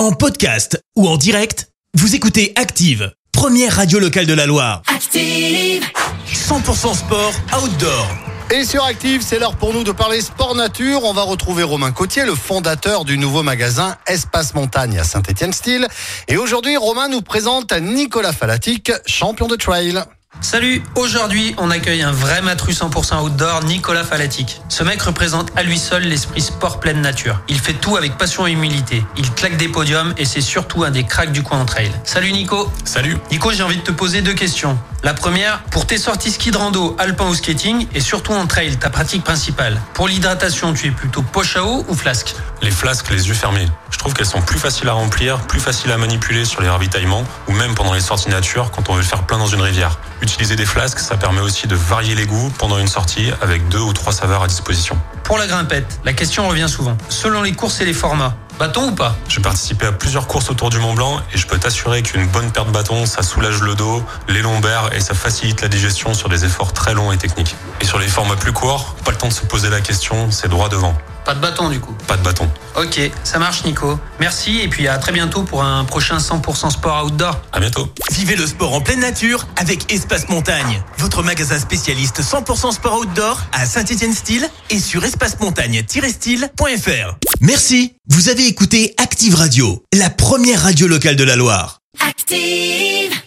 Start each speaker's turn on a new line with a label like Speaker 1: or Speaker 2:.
Speaker 1: En podcast ou en direct, vous écoutez Active, première radio locale de la Loire.
Speaker 2: Active.
Speaker 1: 100% sport outdoor.
Speaker 3: Et sur Active, c'est l'heure pour nous de parler sport nature. On va retrouver Romain Cotier, le fondateur du nouveau magasin Espace Montagne à Saint-Étienne-Style. Et aujourd'hui, Romain nous présente Nicolas Falatic, champion de trail.
Speaker 4: Salut, aujourd'hui on accueille un vrai matru 100% outdoor, Nicolas Falatic. Ce mec représente à lui seul l'esprit sport pleine nature. Il fait tout avec passion et humilité. Il claque des podiums et c'est surtout un des cracks du coin en trail. Salut Nico
Speaker 5: Salut
Speaker 4: Nico, j'ai envie de te poser deux questions. La première, pour tes sorties ski de rando, alpin ou skating, et surtout en trail, ta pratique principale. Pour l'hydratation, tu es plutôt poche à eau ou flasque?
Speaker 5: Les flasques, les yeux fermés. Je trouve qu'elles sont plus faciles à remplir, plus faciles à manipuler sur les ravitaillements ou même pendant les sorties nature quand on veut faire plein dans une rivière. Utiliser des flasques, ça permet aussi de varier les goûts pendant une sortie avec deux ou trois saveurs à disposition.
Speaker 4: Pour la grimpette, la question revient souvent. Selon les courses et les formats, bâton ou pas?
Speaker 5: J'ai participé à plusieurs courses autour du Mont Blanc et je peux t'assurer qu'une bonne paire de bâtons, ça soulage le dos, les lombaires et ça facilite la digestion sur des efforts très longs et techniques. Et sur les formats plus courts, pas le temps de se poser la question, c'est droit devant.
Speaker 4: Pas de bâton du coup.
Speaker 5: Pas de bâton.
Speaker 4: Ok, ça marche Nico. Merci et puis à très bientôt pour un prochain 100% sport outdoor.
Speaker 5: À bientôt.
Speaker 1: Vivez le sport en pleine nature avec Espace Montagne, votre magasin spécialiste 100% sport outdoor à Saint-Étienne-Style et sur espacemontagne-style.fr. Merci, vous avez écouté Active Radio, la première radio locale de la Loire.
Speaker 2: Active.